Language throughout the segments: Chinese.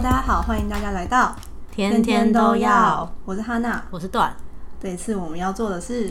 大家好，欢迎大家来到天天都要。我是哈娜，我是段。这一次我们要做的是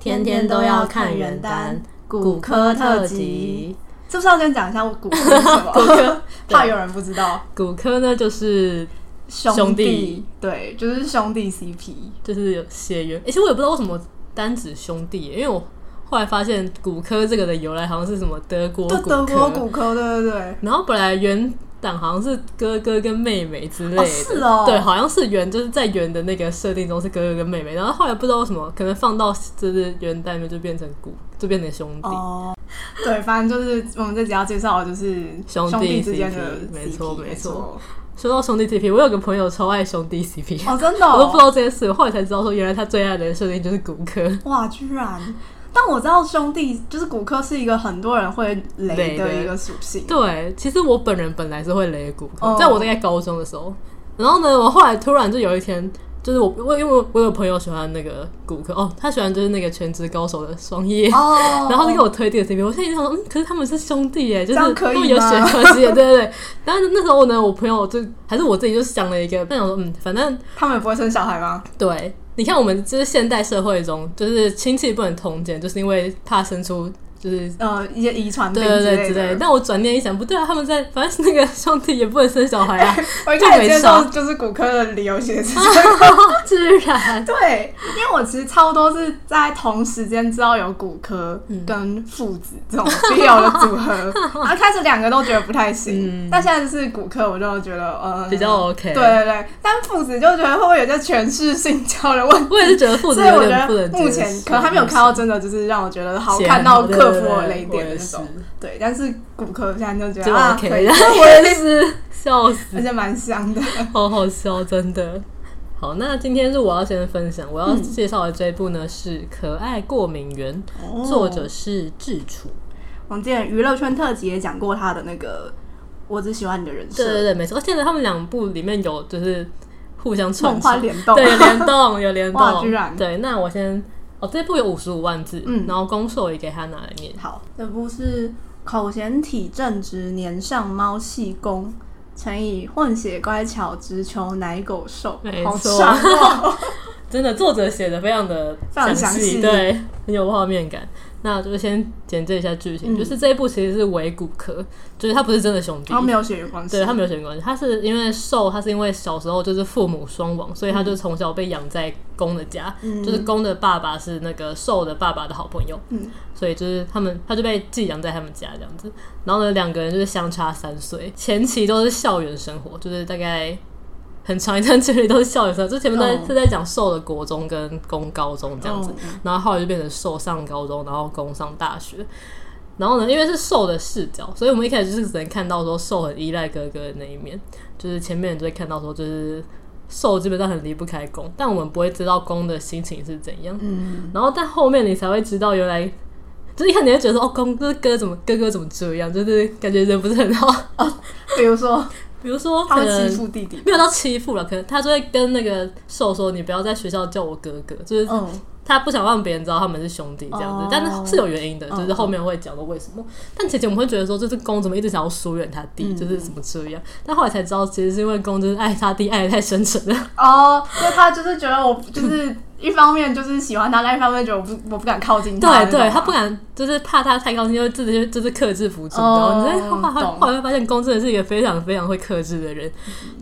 天天都要看原耽骨科特辑。是不是要先讲一下骨科是什么？骨科怕有人不知道。骨科呢，就是兄弟，对，就是兄弟 CP，就是有血缘。其实我也不知道为什么单指兄弟，因为我后来发现骨科这个的由来好像是什么德国骨科，德国骨科，对对对。然后本来原档好像是哥哥跟妹妹之类的，哦是哦，对，好像是圆就是在圆的那个设定中是哥哥跟妹妹，然后后来不知道为什么，可能放到就是原耽里面就变成骨，就变成兄弟。哦对，反正就是我们这集要介绍的就是兄弟之间的 CP，没错没错。说到兄弟 CP，我有个朋友超爱兄弟 CP，哦真的、哦，我都不知道这件事，我后来才知道说原来他最爱的设定就是骨科。哇，居然！但我知道兄弟就是骨科是一个很多人会雷的一个属性。对，其实我本人本来是会雷骨科，在我大概高中的时候，然后呢，我后来突然就有一天。就是我，我因为我有朋友喜欢那个骨科哦，他喜欢就是那个全职高手的双叶，oh. 然后就给我推这个 CP。我现在想说，嗯，可是他们是兄弟耶，就是他们有血缘关系，对对对。但是那时候呢，我朋友就还是我自己就想了一个，那想说，嗯，反正他们也不会生小孩吗？对，你看我们就是现代社会中，就是亲戚不能通奸，就是因为怕生出。就是呃一些遗传对对对之类，但我转念一想，不对啊，他们在反正那个兄弟也不能生小孩啊，我一开始接受就是骨科的理由写是这样，自然。对，因为我其实差不多是在同时间知道有骨科跟父子这种必要的组合，然后开始两个都觉得不太行，但现在就是骨科，我就觉得呃比较 OK，对对对，但父子就觉得会不会有些权势性交的问题？我也是觉得父子有点不能，目前可能还没有看到真的就是让我觉得好看到客。克服雷点的那种，对，但是骨科现在就觉得啊，可以，我也是笑死，而且蛮香的，好好笑，真的。好，那今天是我要先分享，我要介绍的这一部呢是《可爱过敏源》，作者是志楚。我们之前娱乐圈特辑也讲过他的那个《我只喜欢你的人设》，对对对，没错。而且他们两部里面有就是互相串梦联动，对，联动有联动，居然对。那我先。哦，这部有五十五万字，嗯，然后攻受也给他拿来念。好，这部是口嫌体正直，年上猫系公。乘以混血乖巧，直求奶狗受。没错，真的，作者写的非常的详细，对，很有画面感。那就是先简介一下剧情，嗯、就是这一部其实是伪骨科，就是他不是真的兄弟，他没有血缘关系，对他没有血缘关系，他是因为受，他是因为小时候就是父母双亡，所以他就从小被养在公的家，嗯、就是公的爸爸是那个受的爸爸的好朋友，嗯，所以就是他们他就被寄养在他们家这样子，然后呢两个人就是相差三岁，前期都是校园生活，就是大概。很长一段距离都是校园生，就前面在是在讲受的国中跟攻高中这样子，然后后来就变成受上高中，然后攻上大学。然后呢，因为是受的视角，所以我们一开始就是只能看到说受很依赖哥哥的那一面，就是前面人就会看到说就是受基本上很离不开攻，但我们不会知道攻的心情是怎样。嗯，然后但后面你才会知道，原来就是一看你会觉得说哦，攻这哥怎么哥哥怎么这样，就是感觉人不是很好。比如说。比如说，他会欺负弟弟，没有到欺负了，可能他就会跟那个兽说：“你不要在学校叫我哥哥。”就是他不想让别人知道他们是兄弟这样子，但是是有原因的，就是后面会讲到为什么。但姐姐我们会觉得说，这是公怎么一直想要疏远他弟，就是怎么这样？但后来才知道，其实是因为公就是爱他弟爱的太深沉了。哦，因为他就是觉得我就是。一方面就是喜欢他，另一方面觉得我不我不敢靠近他。对对，他不敢，就是怕他太靠近，因为自己就是克制不住。你后来后来会发现，公真的是一个非常非常会克制的人，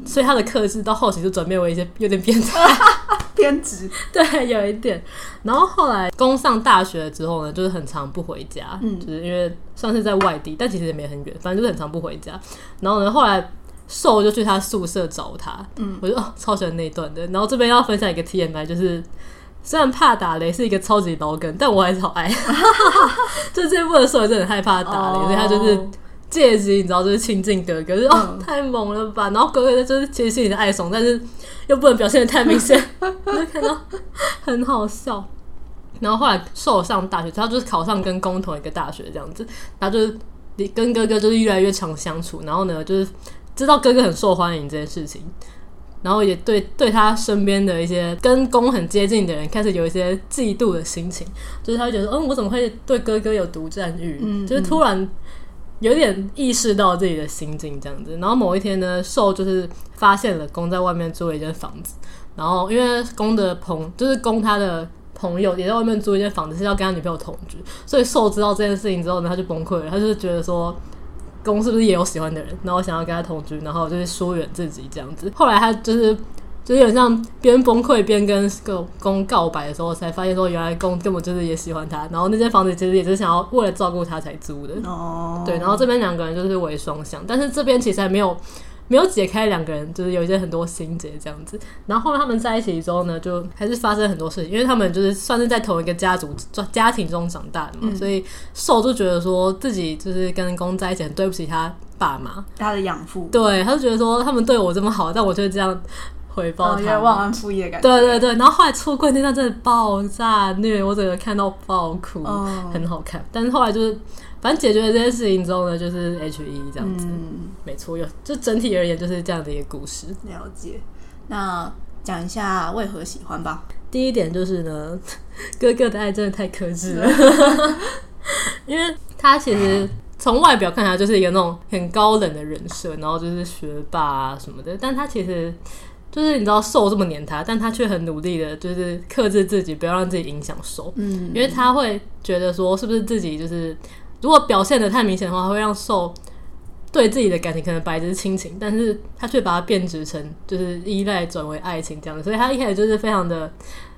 所以他的克制到后期就转变为一些有点变态、偏执。对，有一点。然后后来攻上大学之后呢，就是很常不回家，嗯，就是因为算是在外地，但其实也没很远，反正就是很常不回家。然后呢，后来。受就去他宿舍找他，嗯，我就哦超喜欢那一段的。然后这边要分享一个 TMI，就是虽然怕打雷是一个超级老梗，但我还是好爱。就这部的时候，真的很害怕打雷，哦、所以他就是借机，你知道，就是亲近哥哥，就是、哦太猛了吧。然后哥哥就是其实是你的爱怂，但是又不能表现的太明显，我就看到很好笑。然后后来受上大学，他就是考上跟工同一个大学这样子，然后就是跟哥哥就是越来越常相处。然后呢，就是。知道哥哥很受欢迎这件事情，然后也对对他身边的一些跟攻很接近的人开始有一些嫉妒的心情，就是他会觉得，嗯，我怎么会对哥哥有独占欲？嗯，就是突然有点意识到自己的心境这样子。然后某一天呢，受就是发现了攻在外面租了一间房子，然后因为攻的朋就是攻他的朋友也在外面租一间房子，是要跟他女朋友同居，所以受知道这件事情之后呢，他就崩溃了，他就觉得说。攻是不是也有喜欢的人？然后想要跟他同居，然后就是疏远自己这样子。后来他就是就是有点像边崩溃边跟个公告白的时候，才发现说原来公根本就是也喜欢他。然后那间房子其实也是想要为了照顾他才租的。哦，对。然后这边两个人就是为双向，但是这边其实还没有。没有解开两个人就是有一些很多心结这样子，然后后面他们在一起之后呢，就还是发生很多事情，因为他们就是算是在同一个家族家庭中长大的嘛，嗯、所以受就觉得说自己就是跟公在一起很对不起他爸妈，他的养父，对，他就觉得说他们对我这么好，但我就这样回报他，有点忘恩负义的感觉。对对对，然后后来出柜那段真的爆炸虐，我整个看到爆哭，哦、很好看，但是后来就是。反正解决了这件事情之后呢，就是 H E 这样子，嗯、没错，有就整体而言就是这样的一个故事。了解，那讲一下为何喜欢吧。第一点就是呢，哥哥的爱真的太克制了，因为他其实从外表看起来就是一个那种很高冷的人设，然后就是学霸啊什么的，但他其实就是你知道瘦这么黏他，但他却很努力的，就是克制自己，不要让自己影响瘦。嗯，因为他会觉得说，是不是自己就是。如果表现的太明显的话，会让瘦对自己的感情可能本来只是亲情，但是他却把它变质成就是依赖转为爱情这样子，所以他一开始就是非常的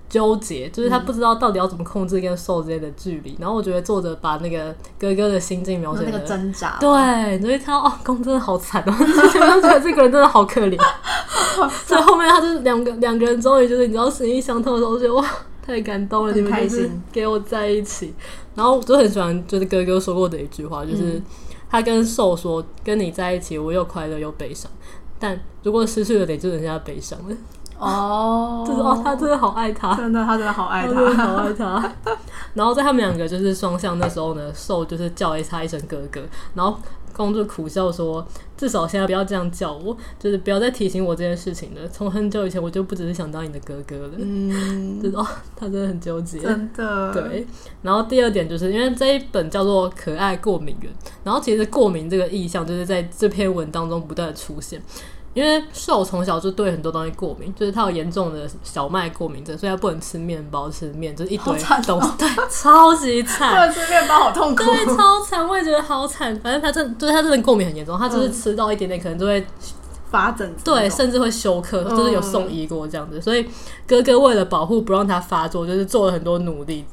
纠结，就是他不知道到底要怎么控制跟受之间的距离。然后我觉得作者把那个哥哥的心境描写的那个挣扎，对，你会看到哦，公真的好惨哦，之前都觉得这个人真的好可怜，所以后面他就是两个两个人终于就是你知道心意相通的时候，我觉得哇。太感动了，你们就是给我在一起。然后我就很喜欢，就是哥哥说过的一句话，就是他跟受说：“跟你在一起，我又快乐又悲伤。但如果失去了你，就剩下悲伤了。”哦，就是哦，他真的好爱他，真的，他真的好爱他，好爱他。然后在他们两个就是双向的时候呢，受就是叫了他一声哥哥，然后。公主苦笑说：“至少现在不要这样叫我，就是不要再提醒我这件事情了。从很久以前我就不只是想当你的哥哥了。”嗯，就是哦，他真的很纠结，真的。对。然后第二点就是因为这一本叫做《可爱过敏源》，然后其实过敏这个意象就是在这篇文当中不断的出现。因为受从小就对很多东西过敏，就是他有严重的小麦过敏症，所以他不能吃面包、吃面，就是一堆东西，哦、对，超级惨。不能吃面包好痛苦，对，超惨，我也觉得好惨。反正他真，就是他真的过敏很严重，他就是吃到一点点，可能就会发疹，对，甚至会休克，就是有送医过这样子。所以哥哥为了保护不让他发作，就是做了很多努力。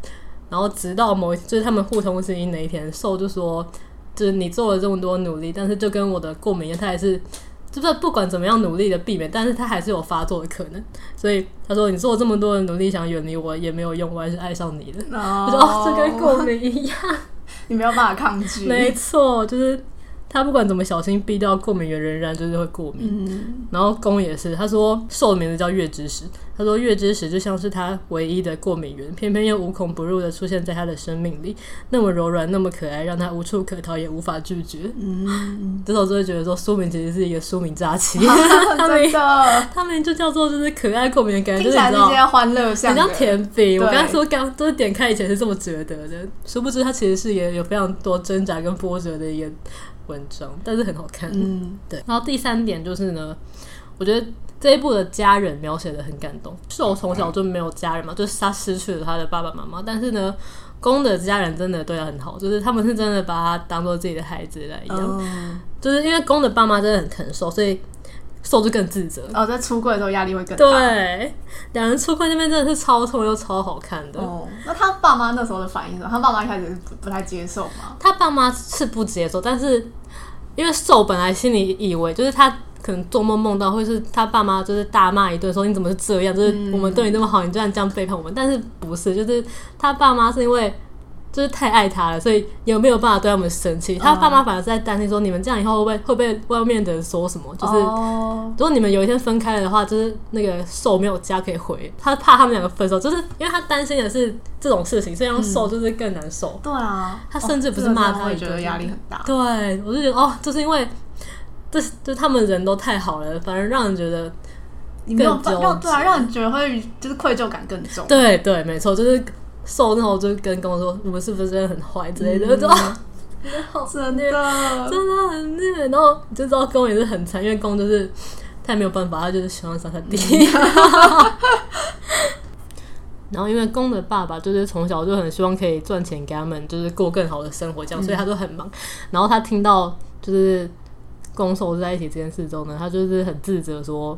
然后直到某一就是他们互通声音那一天，受就说，就是你做了这么多努力，但是就跟我的过敏一样，他也是。就是不管怎么样努力的避免，但是他还是有发作的可能。所以他说：“你做了这么多的努力，想远离我也没有用，我还是爱上你了。”我说：“哦，这跟过敏一样，你没有办法抗拒。”没错，就是。他不管怎么小心避掉过敏源，仍然就是会过敏。嗯、然后公也是，他说受的名字叫月之石，他说月之石就像是他唯一的过敏源，偏偏又无孔不入的出现在他的生命里，那么柔软，那么可爱，让他无处可逃，也无法拒绝。嗯，这时候就会觉得说，书名其实是一个书名诈欺。他们他们就叫做就是可爱过敏的感觉，就是你知道，欢乐像，很像甜饼。我刚刚说刚都是点开以前是这么觉得的，殊不知他其实是也有非常多挣扎跟波折的一个。文章，但是很好看。嗯，对。然后第三点就是呢，我觉得这一部的家人描写的很感动。是我从小就没有家人嘛，就是他失去了他的爸爸妈妈。但是呢，公的家人真的对他很好，就是他们是真的把他当做自己的孩子来一样。嗯、就是因为公的爸妈真的很疼受，所以受就更自责。哦，在出柜的时候压力会更大。对，两人出柜那边真的是超痛又超好看的。哦，那他爸妈那时候的反应呢？他爸妈一开始不不太接受吗？他爸妈是不接受，但是。因为受本来心里以为，就是他可能做梦梦到，会是他爸妈就是大骂一顿，说你怎么是这样？就是我们对你那么好，你居然这样背叛我们。但是不是，就是他爸妈是因为就是太爱他了，所以也没有办法对他们生气。他爸妈反而是在担心说，你们这样以后会不会会被外面的人说什么？就是如果你们有一天分开了的话，就是那个受没有家可以回，他怕他们两个分手，就是因为他担心的是这种事情，所以让受就是更难受。嗯、对啊，他甚至不是骂他，会觉得压力很大。对，我就觉得哦，就是因为这就他们人都太好了，反而让人觉得更纠结，对啊，让人觉得会就是愧疚感更重。对对，没错，就是。受那时候就跟跟我说，我们是不是真的很坏之类的，嗯、就真的真的很虐。然后你就知道公也是很惨，因为公就是他也没有办法，他就是喜欢杀他弟。然后因为公的爸爸就是从小就很希望可以赚钱给他们，就是过更好的生活，这样，所以他都很忙。然后他听到就是公受在一起这件事之后呢，他就是很自责说。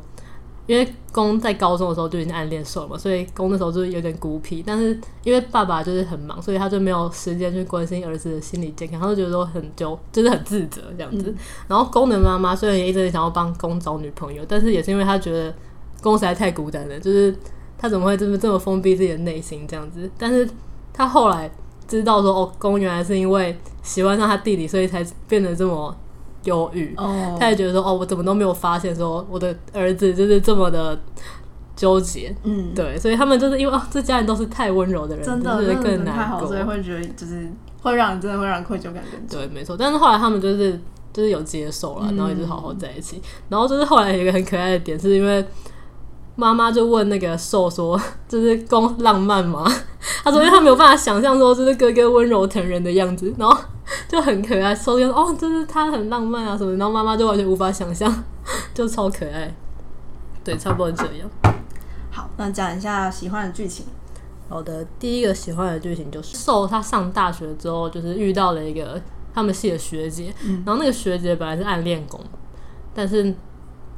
因为公在高中的时候就已经暗恋受了嘛，所以公那时候就是有点孤僻。但是因为爸爸就是很忙，所以他就没有时间去关心儿子的心理健康，他就觉得说很就就是很自责这样子。嗯、然后公的妈妈虽然也一直想要帮公找女朋友，但是也是因为他觉得公实在太孤单了，就是他怎么会这么这么封闭自己的内心这样子？但是他后来知道说，哦，公原来是因为喜欢上他弟弟，所以才变得这么。忧郁，oh. 他也觉得说：“哦，我怎么都没有发现说我的儿子就是这么的纠结。”嗯，对，所以他们就是因为哦，这家人都是太温柔的人，真的就是更难过，所以会觉得就是会让你真的会让愧疚感更重。对，没错。但是后来他们就是就是有接受了，然后也就好好在一起。嗯、然后就是后来有一个很可爱的点，是因为妈妈就问那个受说：“这是攻浪漫吗？” 他说：“因为他没有办法想象说这是哥哥温柔疼人的样子。”然后。就很可爱，说哦，这是他很浪漫啊什么，然后妈妈就完全无法想象，就超可爱。对，差不多这样。好，那讲一下喜欢的剧情。好的，第一个喜欢的剧情就是受他上大学之后，就是遇到了一个他们系的学姐，嗯、然后那个学姐本来是暗恋攻，但是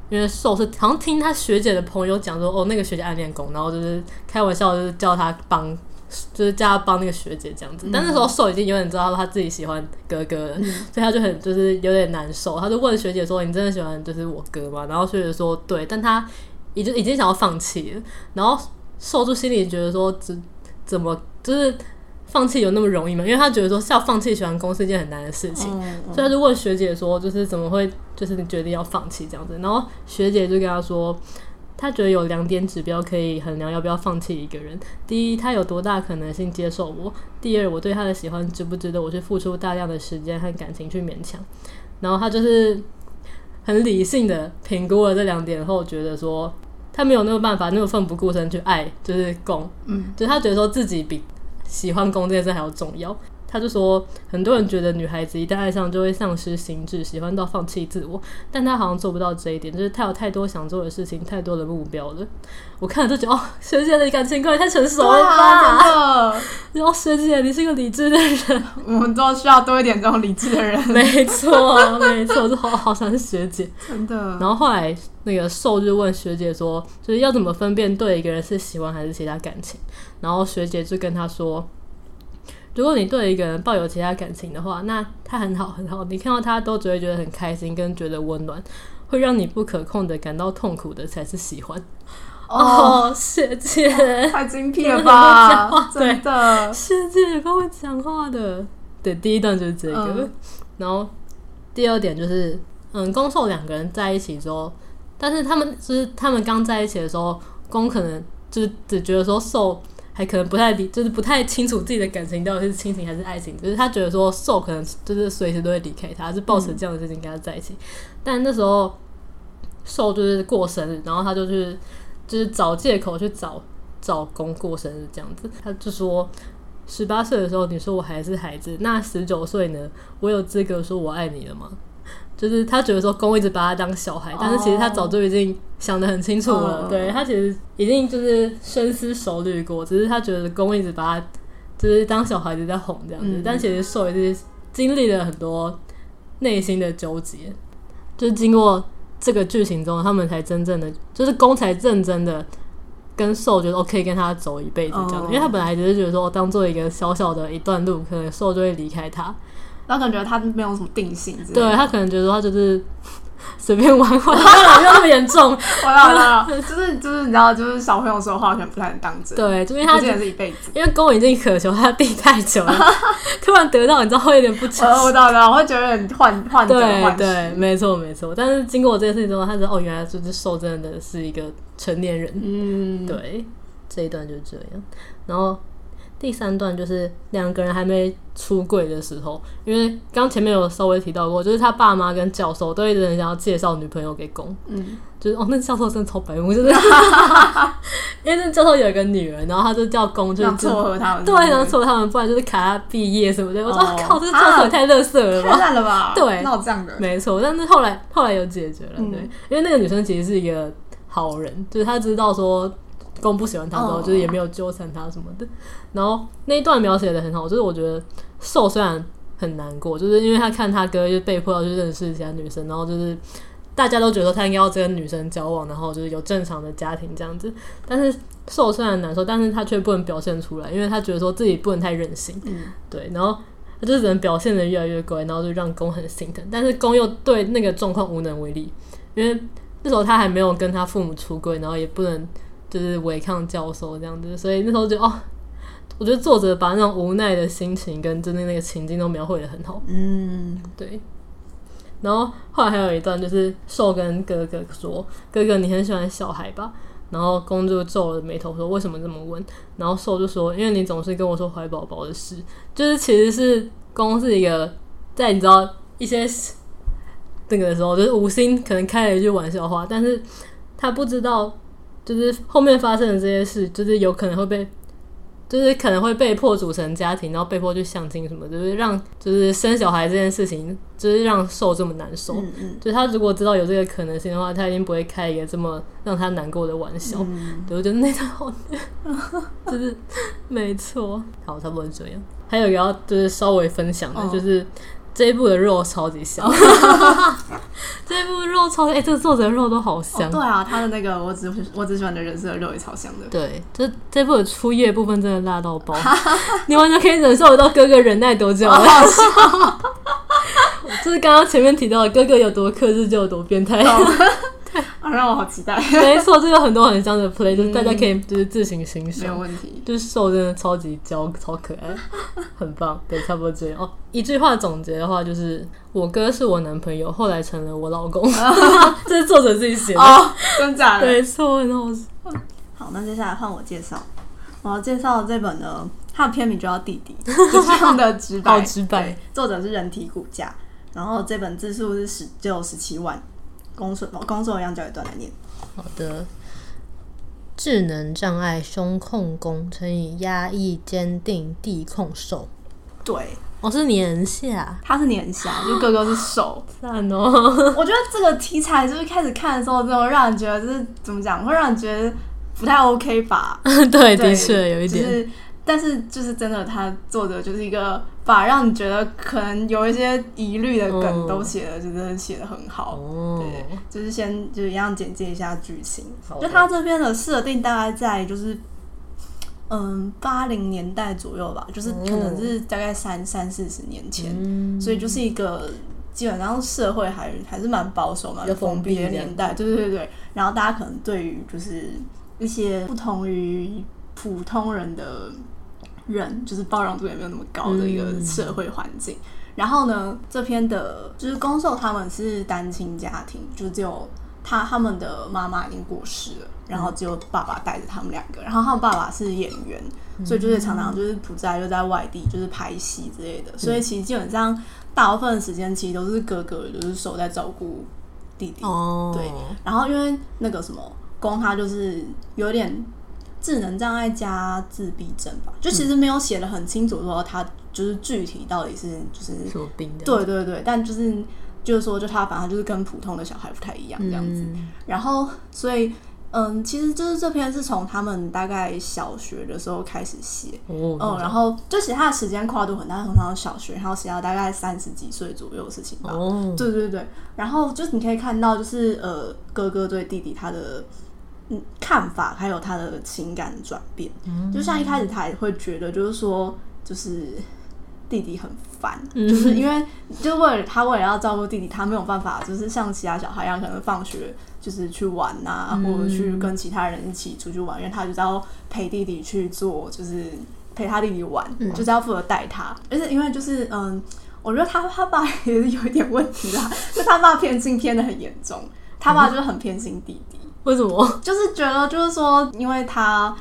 因为受是好像听他学姐的朋友讲说，哦，那个学姐暗恋攻，然后就是开玩笑，就是叫他帮。就是叫他帮那个学姐这样子，嗯、但那时候受已经有点知道他自己喜欢哥哥了，嗯、所以他就很就是有点难受。他就问学姐说：“你真的喜欢就是我哥吗？”然后学姐说：“对。”但他已经已经想要放弃了。然后受就心里觉得说：“怎怎么就是放弃有那么容易吗？”因为他觉得说要放弃喜欢攻是一件很难的事情，嗯嗯、所以他就问学姐说：“就是怎么会就是你决定要放弃这样子？”然后学姐就跟他说。他觉得有两点指标可以衡量要不要放弃一个人：第一，他有多大可能性接受我；第二，我对他的喜欢值不值得我去付出大量的时间和感情去勉强。然后他就是很理性的评估了这两点后，觉得说他没有那个办法那么奋不顾身去爱，就是攻，嗯，就是他觉得说自己比喜欢攻这件事还要重要。他就说，很多人觉得女孩子一旦爱上就会丧失心智，喜欢到放弃自我，但他好像做不到这一点，就是他有太多想做的事情，太多的目标了。我看了就觉得，哦，学姐的感情观太成熟了。然后学姐，你是一个理智的人，我们都需要多一点这种理智的人。没错，没错，就好好想是学姐，真的。然后后来那个受就问学姐说，就是要怎么分辨对一个人是喜欢还是其他感情？然后学姐就跟他说。如果你对一个人抱有其他感情的话，那他很好很好，你看到他都只会觉得很开心，跟觉得温暖，会让你不可控的感到痛苦的才是喜欢。哦，学姐，太精辟了吧？真的，学姐也够会讲话的。对，第一段就是这个，嗯、然后第二点就是，嗯，攻受两个人在一起之后，但是他们就是他们刚在一起的时候，攻可能就是只觉得说受。还可能不太理，就是不太清楚自己的感情到底是亲情还是爱情。就是他觉得说受可能就是随时都会离开他，是抱持这样的事情跟他在一起。但那时候受就是过生日，然后他就去就是找借口去找找攻过生日这样子。他就说十八岁的时候你说我还是孩子，那十九岁呢？我有资格说我爱你了吗？就是他觉得说攻一直把他当小孩，但是其实他早就已经想得很清楚了。Oh. 对，他其实已经就是深思熟虑过，只是他觉得攻一直把他就是当小孩子在哄这样子。嗯、但其实受也是经历了很多内心的纠结，就是经过这个剧情中，他们才真正的就是攻才认真的跟受觉得 OK 跟他走一辈子这样子。Oh. 因为他本来只是觉得说当做一个小小的一段路，可能受就会离开他。他可能觉得他没有什么定性，对他可能觉得他就是 随便玩玩，没有那么严重。我知道，就是就是你知道，就是小朋友说话可能不太能当真。对，就因为他真的是一辈子，因为攻已经渴求他弟太久了，突然得到，你知道会有点不诚实。我知道，我会觉得有点患患得患失。对，没错没错。但是经过我这件事情之后，他知道哦，原来就是受真的是一个成年人。嗯，对，这一段就是这样。然后。第三段就是两个人还没出柜的时候，因为刚前面有稍微提到过，就是他爸妈跟教授都一直很想要介绍女朋友给攻，嗯，就是哦，那教授真的超白目，就是 因为那教授有一个女儿，然后他就叫攻，就是撮合他们，对，然后撮合他们，不然就是卡他毕业什么的。我说靠，这个教授也太乐色了吧，太烂了吧？对，闹这样的，没错。但是后来后来有解决了，对，因为那个女生其实是一个好人，就是她知道说。攻不喜欢他之后，oh. 就是也没有纠缠他什么的。然后那一段描写的很好，就是我觉得受虽然很难过，就是因为他看他哥就被迫要去认识其他女生，然后就是大家都觉得他应该要跟女生交往，然后就是有正常的家庭这样子。但是受虽然难受，但是他却不能表现出来，因为他觉得说自己不能太任性。嗯，对。然后他就只能表现的越来越乖，然后就让公很心疼。但是公又对那个状况无能为力，因为那时候他还没有跟他父母出柜，然后也不能。就是违抗教授这样子，所以那时候就哦，我觉得作者把那种无奈的心情跟真的那个情境都描绘的很好。嗯，对。然后后来还有一段，就是受跟哥哥说：“哥哥，你很喜欢小孩吧？”然后攻就皱了眉头说：“为什么这么问？”然后受就说：“因为你总是跟我说怀宝宝的事。”就是其实是攻是一个在你知道一些那个的时候，就是无心可能开了一句玩笑话，但是他不知道。就是后面发生的这些事，就是有可能会被，就是可能会被迫组成家庭，然后被迫去相亲什么，就是让就是生小孩这件事情，就是让受这么难受。嗯嗯，就他如果知道有这个可能性的话，他一定不会开一个这么让他难过的玩笑。嗯、对，我觉得那段好，就是 没错。好，差不多这样。还有一个要就是稍微分享的，就是。哦这一部的肉超级香，这一部肉超级哎、欸，这个作者的肉都好香。哦。对啊，他的那个我只我只喜欢的人设的肉也超香的。对，这这部的初夜部分真的辣到爆，你完全可以忍受得到哥哥忍耐多久了。就是刚刚前面提到的，哥哥有多克制就有多变态。啊，让我好期待！没错，这有很多很香的 play，就是大家可以就是自行欣赏，没有问题。就是瘦真的超级娇，超可爱，很棒。对，差不多这样哦。一句话总结的话，就是我哥是我男朋友，后来成了我老公。这是作者自己写的，哦，真假的？没错，然后好，那接下来换我介绍。我要介绍的这本呢，它的片名就叫《弟弟》，就这样的直白，好直白。作者是人体骨架，然后这本字数是十，只有十七万。工作，工作一样，教一段来念。好的，智能障碍胸控攻乘以压抑坚定地控手。对，我、哦、是年下，他是年下，就哥哥是手。赞哦！我觉得这个题材就是开始看的时候，就让人觉得就是怎么讲，会让人觉得不太 OK 吧？对，对的确有一点。就是但是就是真的，他做的就是一个把让你觉得可能有一些疑虑的梗都写的，就真的写的很好。哦、对，就是先就是一样简介一下剧情。就他这边的设定大概在就是嗯八零年代左右吧，就是可能是大概三三四十年前，嗯、所以就是一个基本上社会还还是蛮保守嘛，蛮封闭的年代。对对对对，然后大家可能对于就是一些不同于普通人的。人就是包容度也没有那么高的一个社会环境。嗯、然后呢，这篇的就是攻受他们是单亲家庭，就只有他他们的妈妈已经过世了，然后只有爸爸带着他们两个。然后他们爸爸是演员，嗯、所以就是常常就是不在，又在外地就是拍戏之类的。嗯、所以其实基本上大部分的时间其实都是哥哥就是守在照顾弟弟。哦，对。然后因为那个什么攻他就是有点。智能障碍加自闭症吧，就其实没有写的很清楚，说他就是具体到底是就是什么病的。对对对，但就是就是说，就他反正就是跟普通的小孩不太一样这样子。嗯、然后，所以嗯，其实就是这篇是从他们大概小学的时候开始写，哦、嗯，然后就写他的时间跨度很大，从他们小学，然后写到大概三十几岁左右的事情吧。哦，对对对，然后就是你可以看到，就是呃，哥哥对弟弟他的。看法还有他的情感转变，嗯、就像一开始他也会觉得，就是说，就是弟弟很烦，嗯、就是因为就为了他为了要照顾弟弟，他没有办法，就是像其他小孩一样，可能放学就是去玩啊，嗯、或者去跟其他人一起出去玩，因为他就是要陪弟弟去做，就是陪他弟弟玩，嗯、就是要负责带他，而且因为就是嗯，我觉得他他爸也是有一点问题啦，就他爸偏心偏的很严重，他爸就是很偏心弟弟。为什么？就是觉得，就是说，因为他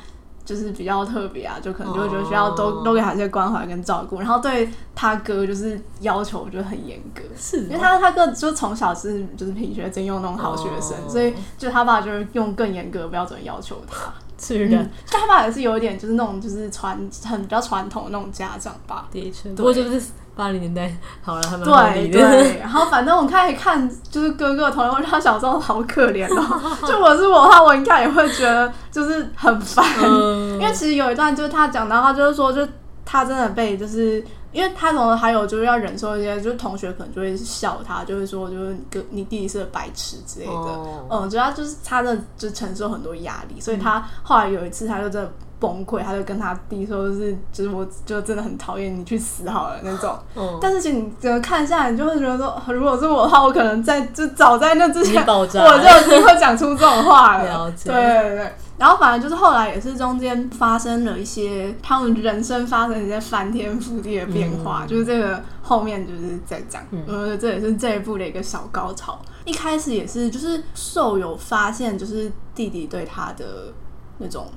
就是比较特别啊，就可能就会觉得需要多多给他一些关怀跟照顾，然后对他哥就是要求就很严格，是因为他他哥就从小是就是品学兼优那种好学生，所以就他爸就是用更严格的标准要求他。是的，嗯、他爸也是有一点就是那种就是传很比较传统的那种家长吧。的确，不过就是八零年代好了，他们对对。然后反正我看一看，就是哥哥的童年，他小时候好可怜哦。就我是我的话，我应该也会觉得就是很烦，嗯、因为其实有一段就是他讲到，他就是说，就他真的被就是。因为他同时还有就是要忍受一些，就是同学可能就会笑他，就会说就是哥你弟弟是个白痴之类的。Oh. 嗯，主要就是他的就承受很多压力，所以他后来有一次他就真的崩溃，他就跟他弟说，就是就是我就真的很讨厌你去死好了那种。Oh. 但是其实你整个看下来，你就会觉得说，如果是我的话，我可能在就早在那之前，我就已经会讲出这种话了。了解。对对对。然后反正就是后来也是中间发生了一些他们人生发生一些翻天覆地的变化，嗯、就是这个后面就是在讲，我觉得，这也是这一部的一个小高潮。一开始也是就是受有发现，就是弟弟对他的那种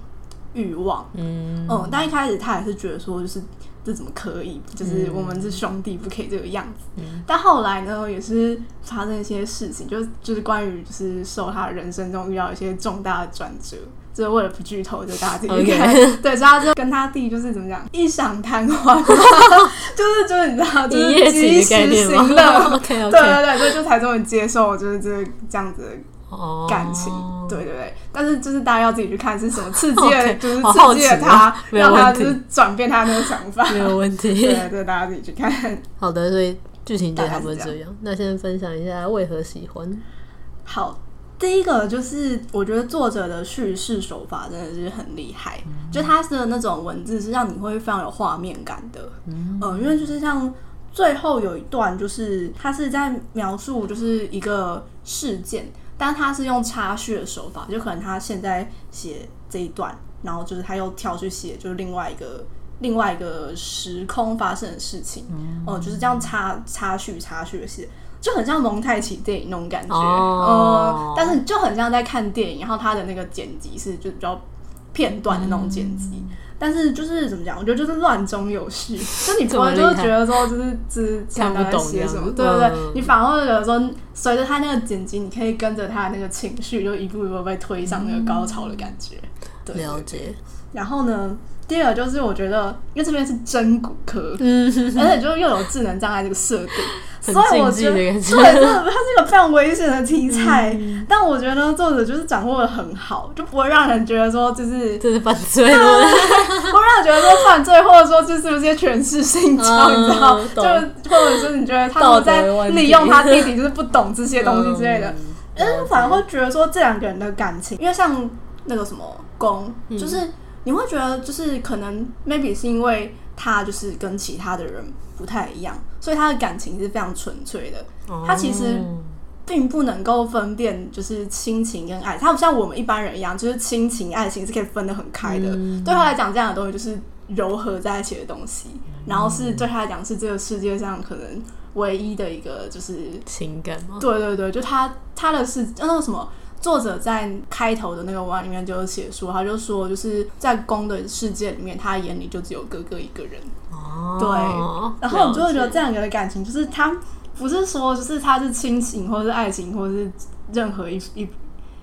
欲望，嗯嗯，但一开始他也是觉得说就是。这怎么可以？就是我们是兄弟，不可以这个样子。嗯、但后来呢，也是发生一些事情，就就是关于就是受他人生中遇到一些重大的转折。就是为了不剧透，就大家自己看。Okay. 对，所以他就跟他弟就是怎么讲，一想贪欢，就是就是你知道，就是及时行乐。对对对，所以就才终于接受，就是这这样子。感情，oh. 对对对，但是就是大家要自己去看是什么刺激了. 就是刺激了他，让他就是转变他那个想法，没有问题。对，对，大家自己去看。好的，所以剧情就差不多这样。那先分享一下为何喜欢。好，第一个就是我觉得作者的叙事手法真的是很厉害，嗯、就他的那种文字是让你会非常有画面感的。嗯，呃、因为就是像最后有一段，就是他是在描述就是一个事件。但他是用插叙的手法，就可能他现在写这一段，然后就是他又跳去写，就是另外一个另外一个时空发生的事情，嗯，哦、呃，就是这样插插叙插叙的写，就很像蒙太奇电影那种感觉，哦、呃，但是就很像在看电影，然后他的那个剪辑是就比较片段的那种剪辑。嗯但是就是怎么讲？我觉得就是乱中有序，就你不会就是觉得说就是只想到写什么，对不对，对？嗯、你反而会觉得说，随着他那个剪辑，你可以跟着他的那个情绪，就一步一步被推上那个高潮的感觉。嗯、对，了解。然后呢，第二个就是我觉得，因为这边是真骨科，嗯，而且就又有智能障碍这个设定。所以我觉得，对，这个它是一个非常危险的题材，嗯、但我觉得作者就是掌握的很好，就不会让人觉得说就是这是犯罪，不会让人觉得说犯罪，或者说这是不是些权势性 交，嗯、你知道？就或者是你觉得他们在利用他弟弟，就是不懂这些东西之类的，嗯，反而会觉得说这两个人的感情，因为像那个什么宫，就是你会觉得就是可能 maybe 是因为他就是跟其他的人不太一样。所以他的感情是非常纯粹的，他其实并不能够分辨就是亲情跟爱，他不像我们一般人一样，就是亲情爱情是可以分得很开的。对他来讲，这样的东西就是糅合在一起的东西，然后是对他来讲是这个世界上可能唯一的一个就是情感吗？对对对，就他他的是那个什么。作者在开头的那个文里面就写说，他就说，就是在公的世界里面，他眼里就只有哥哥一个人。哦，对。然后我就会觉得这两个的感情，就是他不是说就是他是亲情，或者是爱情，或者是任何一一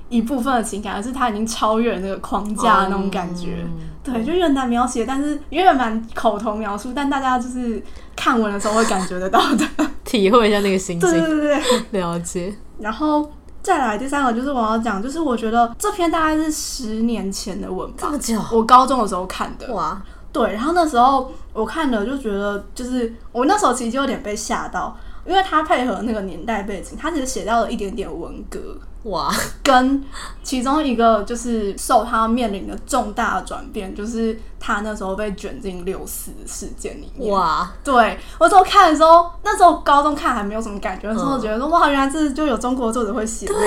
一部分的情感，而是他已经超越了那个框架的那种感觉。哦、对，就越难描写，但是越蛮口头描述，但大家就是看文的时候会感觉得到的，体会一下那个心情。对对对对，了解。然后。再来第三个就是我要讲，就是我觉得这篇大概是十年前的文吧，这么久，我高中的时候看的。哇，对，然后那时候我看的就觉得，就是我那时候其实就有点被吓到，因为他配合那个年代背景，他其实写到了一点点文革。哇，跟其中一个就是受他面临的重大转变，就是他那时候被卷进六四事件里面。哇，对，我那时候看的时候，那时候高中看还没有什么感觉，那时候觉得说哇，原来这就有中国作者会写这个，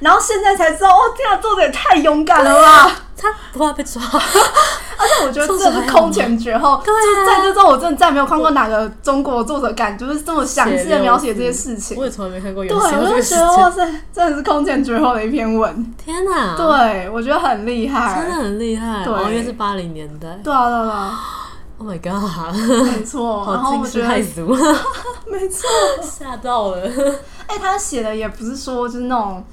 然后现在才知道，哇，这样，作者也太勇敢了吧！他不怕被抓，而且我觉得这是空前绝后。就是在这之后，我真的再没有看过哪个中国作者敢就是这么详细的描写这些事情。我也从来没看过有。对，我就觉得哇塞，真的是空前。前绝后的一篇文。天哪！对，我觉得很厉害，真的很厉害。对，因为是八零年代。对啊，对啊。Oh my god！没错，然后我觉得太俗，没错，吓到了。哎，他写的也不是说就是那种。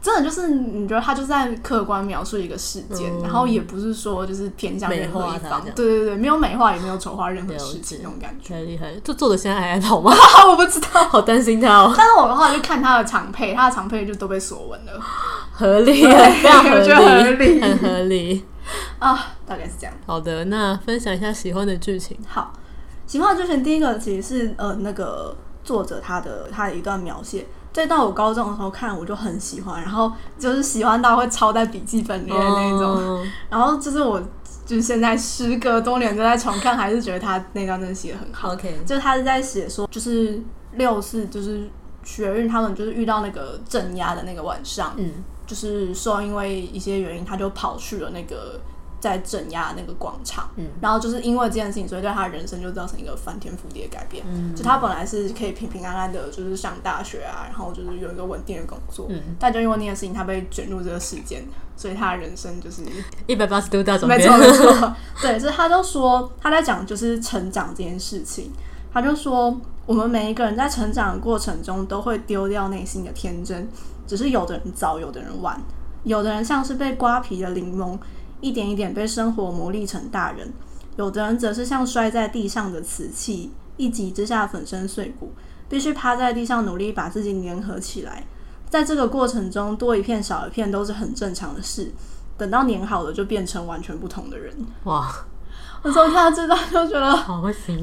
真的就是你觉得他就在客观描述一个事件，嗯、然后也不是说就是偏向任何一方，对对对，没有美化也没有丑化任何事情那种感觉，太厉害。这作者现在还在跑吗？我不知道，好担心他哦。但是我的话就看他的长配，他的长配就都被锁文了，合理，非常合理，合理很合理 啊，大概是这样。好的，那分享一下喜欢的剧情。好，喜欢的剧情第一个其实是呃那个作者他的他的一段描写。所以到我高中的时候看，我就很喜欢，然后就是喜欢到会抄在笔记本里面的那种。Oh. 然后就是我，就是现在时隔多年都在重看，还是觉得他那段真的写的很好。OK，就是他是在写说，就是六四，就是学运他们就是遇到那个镇压的那个晚上，嗯，就是说因为一些原因，他就跑去了那个。在镇压那个广场，嗯，然后就是因为这件事情，所以对他的人生就造成一个翻天覆地的改变。嗯，就他本来是可以平平安安的，就是上大学啊，然后就是有一个稳定的工作，嗯，但就因为那件事情，他被卷入这个事件，所以他的人生就是一百八十度大转变。没错没错，对，所以他就说他在讲就是成长这件事情，他就说我们每一个人在成长的过程中都会丢掉内心的天真，只是有的人早，有的人晚，有的人像是被刮皮的柠檬。一点一点被生活磨砺成大人，有的人则是像摔在地上的瓷器，一击之下粉身碎骨，必须趴在地上努力把自己粘合起来。在这个过程中，多一片少一片都是很正常的事。等到粘好了，就变成完全不同的人。哇！我从看到这段就觉得 好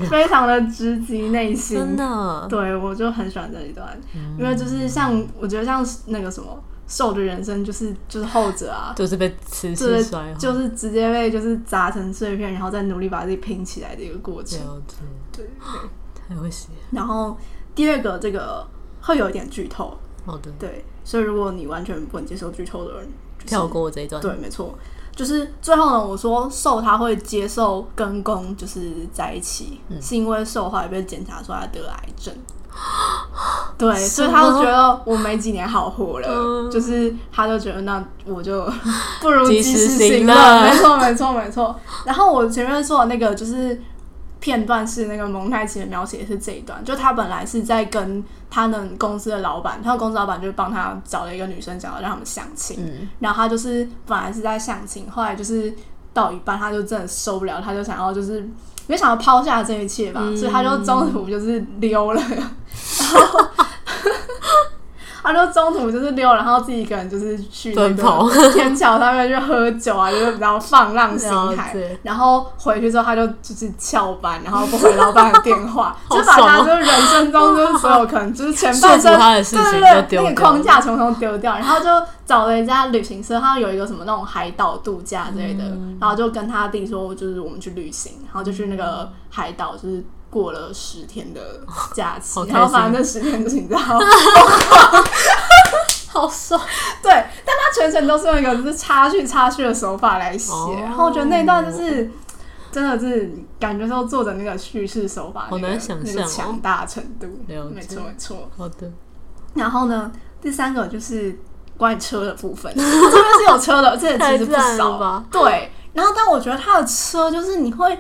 非常的直击内心，真的。对，我就很喜欢这一段，嗯、因为就是像我觉得像那个什么。瘦的人生就是就是后者啊，就是被瓷器摔，就是直接被就是砸成碎片，然后再努力把自己拼起来的一个过程。对，对，太会写。然后第二个这个会有一点剧透，好的，对，所以如果你完全不能接受剧透的人，就是，跳过这一段。对，没错，就是最后呢，我说瘦他会接受跟公就是在一起，嗯、是因为瘦后来被检查出来得癌症。对，所以他就觉得我没几年好活了，嗯、就是他就觉得那我就 不如及时行乐，没错没错没错。然后我前面说的那个就是片段是那个蒙太奇的描写是这一段，就他本来是在跟他们公司的老板，他的公司老板就帮他找了一个女生，想要让他们相亲，嗯、然后他就是本来是在相亲，后来就是到一半他就真的受不了，他就想要就是。没想到抛下这一切吧，嗯、所以他就中途就是溜了，然 后他就中途就是溜，然后自己一个人就是去那个 天桥上面去喝酒啊，就是比较放浪形骸。然后回去之后，他就就是翘班，然后不回老板的电话，就把他就是人生中就是 所有可能就是前半生对对对那个框架统统丢掉，然后就找了一家旅行社，他有一个什么那种海岛度假之类的，然后就跟他弟说，就是我们去旅行，然后就去那个海岛，就是。过了十天的假期，然后反正那十天就是你知道，好爽。对，但他全程都是用一个就是插叙插叙的手法来写，哦、然后我觉得那段就是真的是感觉说作者那个叙事手法、那个，好难想象强大程度。没错没错，好的。然后呢，第三个就是关于车的部分，这边是有车的，这其实不少吧？对。然后，但我觉得他的车就是你会。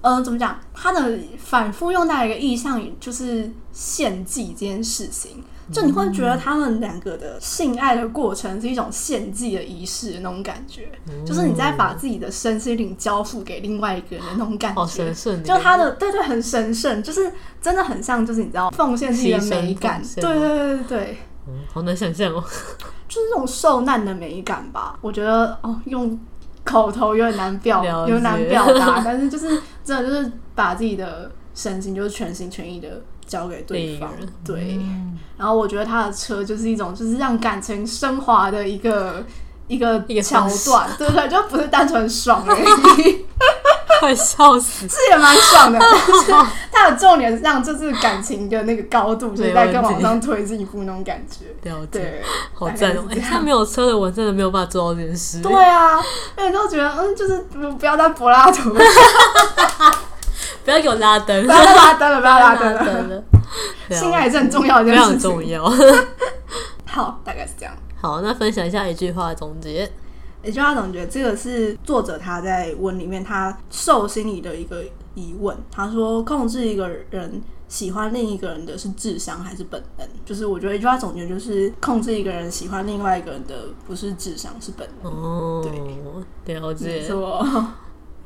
呃，怎么讲？他的反复用到一个意象，就是献祭这件事情。就你会觉得他们两个的性爱的过程是一种献祭的仪式的那种感觉，嗯、就是你在把自己的身心灵交付给另外一个人的那种感觉。神圣，就他的对对，很神圣，就是真的很像，就是你知道奉献自己的美感。对对对对对，嗯，好难想象哦，就是那种受难的美感吧？我觉得哦，用。口头有点难表，有点难表达，但是就是真的就是把自己的身心就是全心全意的交给对方，对。然后我觉得他的车就是一种就是让感情升华的一个一个桥段，对对，就不是单纯爽而已。快笑死！这也蛮爽的，但是它的重点是让就是感情的那个高度，就是在更往上推进一步那种感觉。对，好赞哦！他没有车的我真的没有办法做到这件事。对啊，那你都觉得嗯，就是不要再柏拉图，不要给我拉灯，不要拉灯了，不要拉灯了。性爱是很重要的非常重要。好，大概是这样。好，那分享一下一句话总结。一句话总结，这个是作者他在文里面他受心理的一个疑问。他说，控制一个人喜欢另一个人的是智商还是本能？就是我觉得一句话总结就是，控制一个人喜欢另外一个人的不是智商，是本能。哦，对，了解。没错。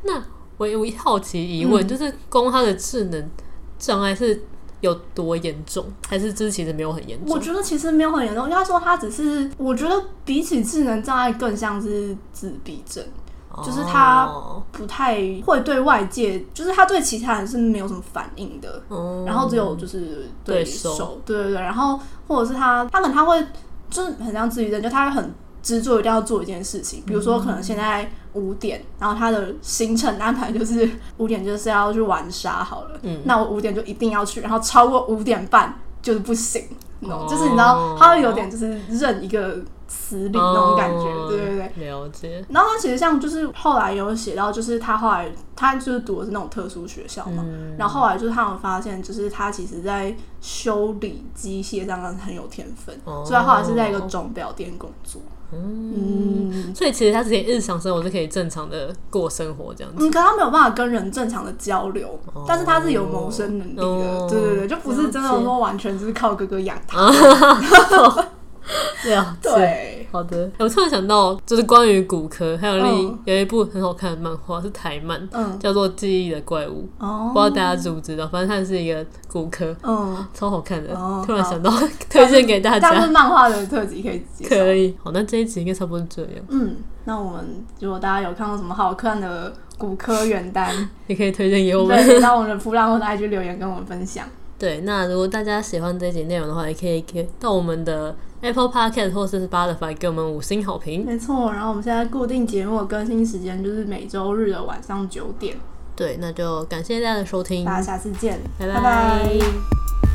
那我有一好奇疑问，嗯、就是攻他的智能障碍是。有多严重？还是这其实没有很严重？我觉得其实没有很严重。应该说他只是，我觉得比起智能障碍更像是自闭症，哦、就是他不太会对外界，就是他对其他人是没有什么反应的。哦、然后只有就是对手，对，对对对。然后或者是他，他可能他会就是很像自闭症，就他会很。执着一定要做一件事情，比如说可能现在五点，然后他的行程安排就是 五点就是要去玩沙好了，嗯，那我五点就一定要去，然后超过五点半就是不行，哦，就是你知道他会有点就是认一个死理那种感觉，哦、对对对，了解。然后他其实像就是后来有写到，就是他后来他就是读的是那种特殊学校嘛，嗯、然后后来就是他们发现，就是他其实在修理机械上很有天分，哦、所以他后来是在一个钟表店工作。嗯，所以其实他之前日常生活是可以正常的过生活这样子。嗯，可他没有办法跟人正常的交流，哦、但是他是有谋生能力的。哦、对对对，就不是真的说完全就是靠哥哥养他。对啊，对，好的。我突然想到，就是关于骨科，还有另有一部很好看的漫画，是台漫，嗯，叫做《记忆的怪物》。哦，不知道大家知不知道？反正它是一个骨科，嗯，超好看的。哦突然想到，推荐给大家。但是漫画的特辑可以可以。好，那这一集应该差不多这样。嗯，那我们如果大家有看过什么好看的骨科原单，也可以推荐给我们，对，到我们的噗浪或者 IG 留言跟我们分享。对，那如果大家喜欢这一集内容的话，也可以给到我们的 Apple Podcast 或者是 Spotify 给我们五星好评。没错，然后我们现在固定节目的更新时间就是每周日的晚上九点。对，那就感谢大家的收听，大家下次见，拜拜。拜拜。